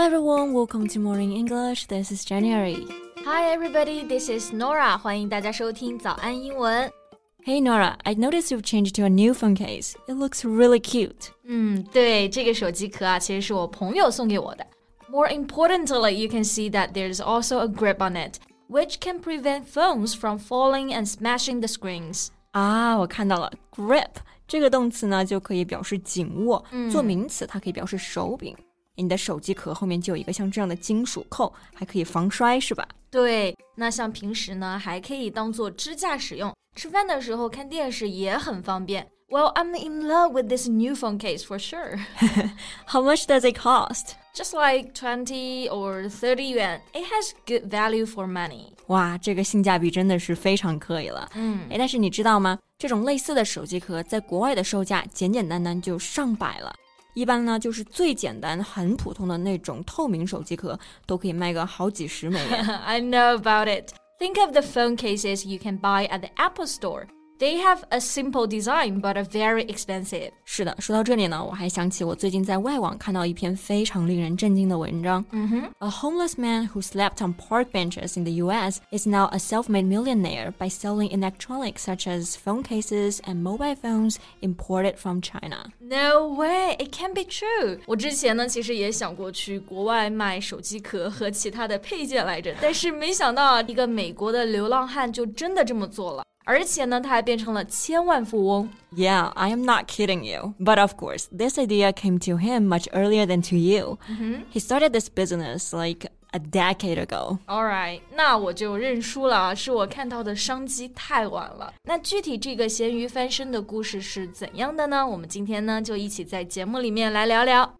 Hello everyone, welcome to Morning English. This is January. Hi everybody, this is Norah. 欢迎大家收听早安英文。Hey Norah, I noticed you've changed to a new phone case. It looks really cute. 嗯，对，这个手机壳啊，其实是我朋友送给我的。More importantly, you can see that there's also a grip on it, which can prevent phones from falling and smashing the screens. 啊，我看到了，grip 这个动词呢，就可以表示紧握，做名词它可以表示手柄。你的手机壳后面就有一个像这样的金属扣，还可以防摔，是吧？对，那像平时呢，还可以当做支架使用。吃饭的时候看电视也很方便。Well, I'm in love with this new phone case for sure. How much does it cost? Just like 20 or 30 yuan. It has good value for money. 哇，这个性价比真的是非常可以了。嗯，哎，但是你知道吗？这种类似的手机壳在国外的售价简简单单就上百了。一般呢，就是最简单、很普通的那种透明手机壳，都可以卖个好几十美元。I know about it. Think of the phone cases you can buy at the Apple Store. They have a simple design, but are very expensive. 是的，说到这里呢，我还想起我最近在外网看到一篇非常令人震惊的文章。嗯哼，A homeless man who slept on park benches in the U.S. is now a self-made millionaire by selling electronics such as phone cases and mobile phones imported from China. No way, it can be true. 我之前呢，其实也想过去国外卖手机壳和其他的配件来着，但是没想到啊，一个美国的流浪汉就真的这么做了。 而且呢，他还变成了千万富翁。Yeah, I am not kidding you. But of course, this idea came to him much earlier than to you. Mm-hmm. He started this business like a decade ago. All right，那我就认输了啊，是我看到的商机太晚了。那具体这个咸鱼翻身的故事是怎样的呢？我们今天呢就一起在节目里面来聊聊。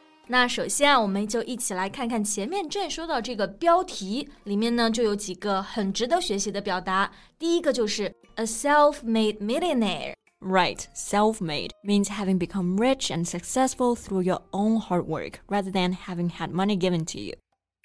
那首先啊，我们就一起来看看前面正说到这个标题里面呢，就有几个很值得学习的表达。第一个就是 a self-made millionaire。Right, self-made means having become rich and successful through your own hard work rather than having had money given to you。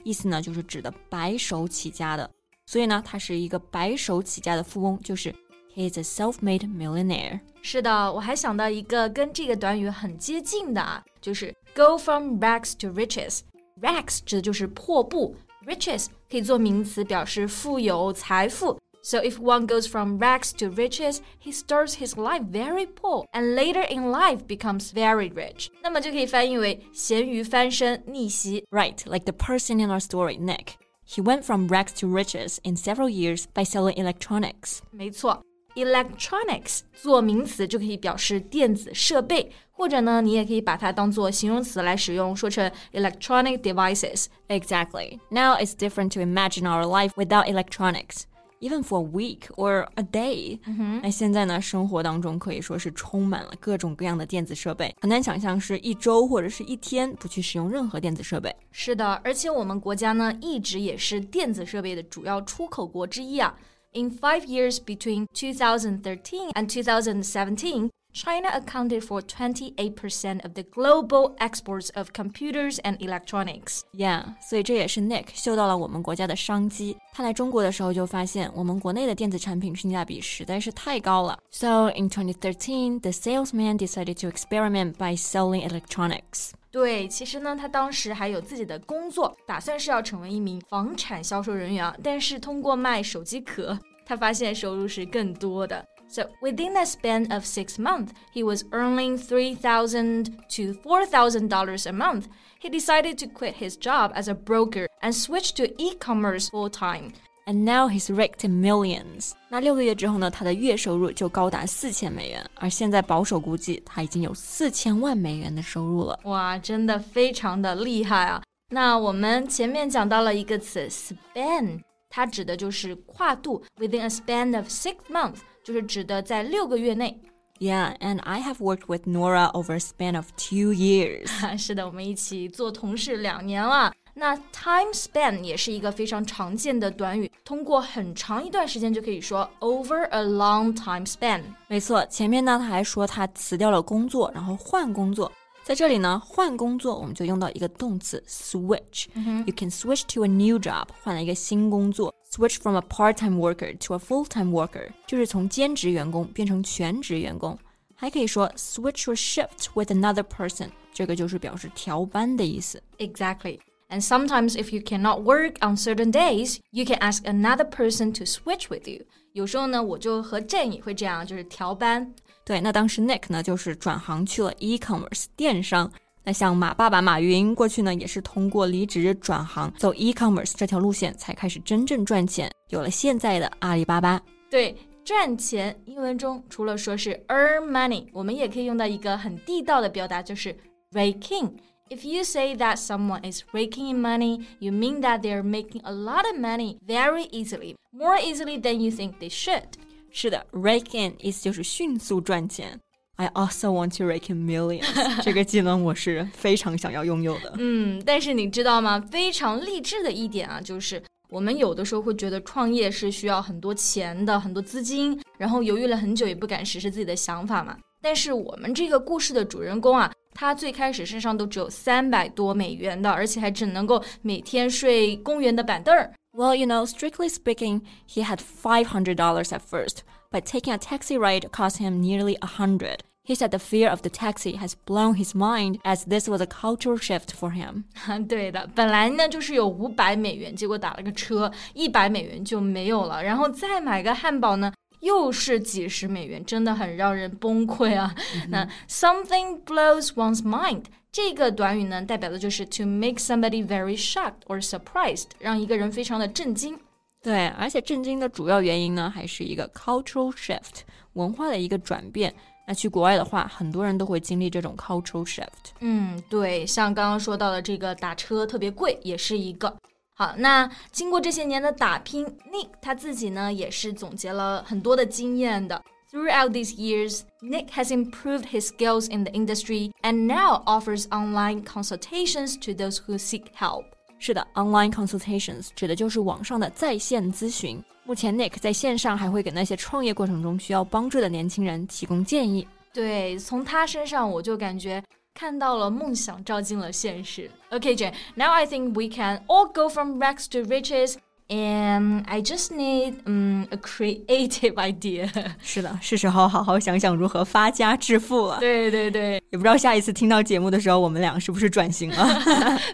意思呢，就是指的白手起家的。所以呢，他是一个白手起家的富翁，就是 he is a self-made millionaire。是的，我还想到一个跟这个短语很接近的啊，就是 go from rags to riches。rags 指的就是破布，riches 可以做名词，表示富有、财富。So if one goes from rags to riches, he starts his life very poor and later in life becomes very rich. 那么就可以翻译为咸鱼翻身逆袭。Right, like the person in our story, Nick. He went from rags to riches in several years by selling electronics. 没错。 Electronics 做名词就可以表示电子设备，或者呢，你也可以把它当做形容词来使用，说成 electronic devices. Exactly. Now it's different to imagine our life without electronics. Even for a week or a day，那现在呢，生活当中可以说是充满了各种各样的电子设备，很难想象是一周或者是一天不去使用任何电子设备。是的，而且我们国家呢，一直也是电子设备的主要出口国之一啊。 In five years between 2013 and 2017, China accounted for 28% of the global exports of computers and electronics. Yeah，所以这也是 Nick 嗅到了我们国家的商机。他来中国的时候就发现，我们国内的电子产品性价比实在是太高了。So in 2013, the salesman decided to experiment by selling electronics. 对，其实呢，他当时还有自己的工作，打算是要成为一名房产销售人员啊。但是通过卖手机壳，他发现收入是更多的。 So within a span of six months, he was earning three thousand to four thousand dollars a month. He decided to quit his job as a broker and switch to e-commerce full time. And now he's raked in millions。那六个月之后呢，他的月收入就高达四千美元，而现在保守估计他已经有四千万美元的收入了。哇，真的非常的厉害啊！那我们前面讲到了一个词 span，它指的就是跨度，within a span of six months， 就是指的在六个月内。Yeah, and I have worked with Nora over a span of two years. 是的，我们一起做同事两年了。那 time span 也是一个非常常见的短语，通过很长一段时间就可以说 over a long time span。没错，前面呢他还说他辞掉了工作，然后换工作。在这里呢，换工作我们就用到一个动词 switch。You can switch to a new job，换了一个新工作。Switch from a part-time worker to a full-time worker，就是从兼职员工变成全职员工。还可以说 switch your shift with another person，这个就是表示调班的意思。Exactly. And sometimes, if you cannot work on certain days, you can ask another person to switch with you. 有时候呢，我就和 Jane 也会这样，就是调班。对，那当时 Nick 呢，就是转行去了 e-commerce 电商。 那像马爸爸马云过去呢，也是通过离职转行走 e-commerce 这条路线，才开始真正赚钱，有了现在的阿里巴巴。对，赚钱，英文中除了说是 earn money，我们也可以用到一个很地道的表达，就是 rake in。If you say that someone is raking in money, you mean that they are making a lot of money very easily, more easily than you think they should. 是的，rake in 意思就是迅速赚钱。I also want to rake in millions。这个技能我是非常想要拥有的。嗯，但是你知道吗？非常励志的一点啊，就是我们有的时候会觉得创业是需要很多钱的，很多资金，然后犹豫了很久也不敢实施自己的想法嘛。但是我们这个故事的主人公啊，他最开始身上都只有三百多美元的，而且还只能够每天睡公园的板凳儿。Well, you know, strictly speaking, he had five hundred dollars at first, but taking a taxi ride cost him nearly a 100. He said the fear of the taxi has blown his mind as this was a cultural shift for him. 对的，本来呢就是有五百美元，结果打了个车，一百美元就没有了，然后再买个汉堡呢，又是几十美元，真的很让人崩溃啊。那 something blows one's mind。这个短语呢，代表的就是 to make somebody very shocked or surprised，让一个人非常的震惊。 对，而且震惊的主要原因呢，还是一个 cultural shift，文化的一个转变。那去国外的话，很多人都会经历这种 cultural shift。嗯，对，像刚刚说到的这个打车特别贵，也是一个。好，那经过这些年的打拼，Nick 他自己呢，也是总结了很多的经验的。Throughout these years, Nick has improved his skills in the industry and now offers online consultations to those who seek help. 是的，online consultations 指的就是网上的在线咨询。目前，Nick 在线上还会给那些创业过程中需要帮助的年轻人提供建议。对，从他身上我就感觉看到了梦想照进了现实。Okay, Jane, now I think we can all go from rags to riches. And I just need um a creative idea。是的，是时候好好想想如何发家致富了。对对对，也不知道下一次听到节目的时候，我们俩是不是转型了？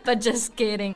But just kidding，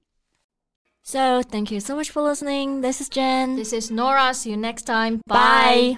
So thank you so much for listening. This is Jen. This is Norah. See you next time. Bye.